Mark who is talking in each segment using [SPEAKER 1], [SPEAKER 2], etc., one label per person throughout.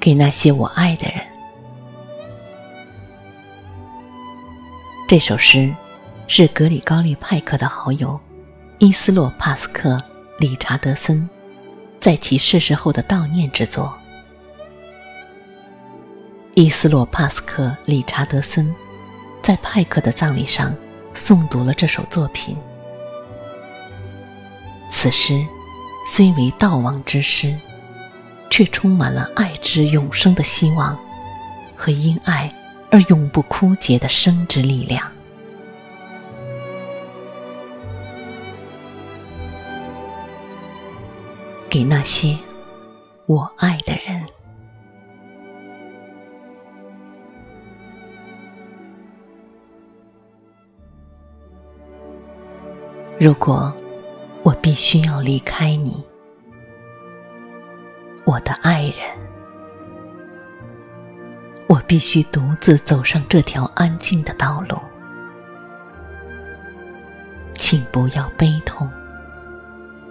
[SPEAKER 1] 给那些我爱的人。这首诗是格里高利派克的好友伊斯洛帕斯克·理查德森在其逝世后的悼念之作。伊斯洛帕斯克·理查德森在派克的葬礼上诵读了这首作品。此诗虽为悼亡之诗。却充满了爱之永生的希望，和因爱而永不枯竭的生之力量。给那些我爱的人，如果我必须要离开你。我的爱人，我必须独自走上这条安静的道路，请不要悲痛，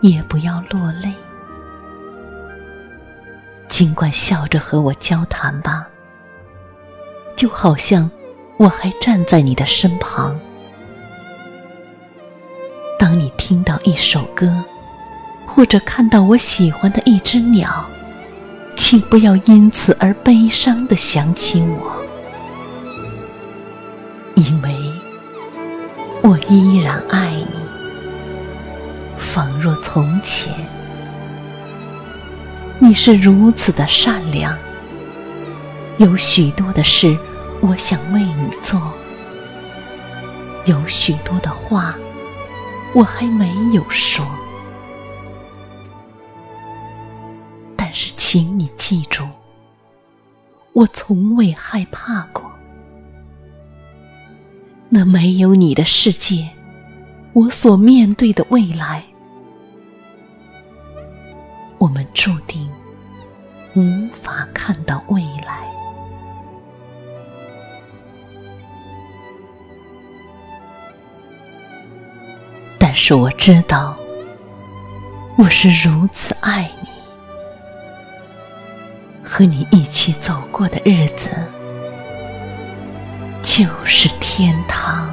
[SPEAKER 1] 也不要落泪，尽管笑着和我交谈吧，就好像我还站在你的身旁。当你听到一首歌，或者看到我喜欢的一只鸟。请不要因此而悲伤的想起我，因为我依然爱你，仿若从前。你是如此的善良，有许多的事我想为你做，有许多的话我还没有说。请你记住，我从未害怕过。那没有你的世界，我所面对的未来，我们注定无法看到未来。但是我知道，我是如此爱你。和你一起走过的日子，就是天堂。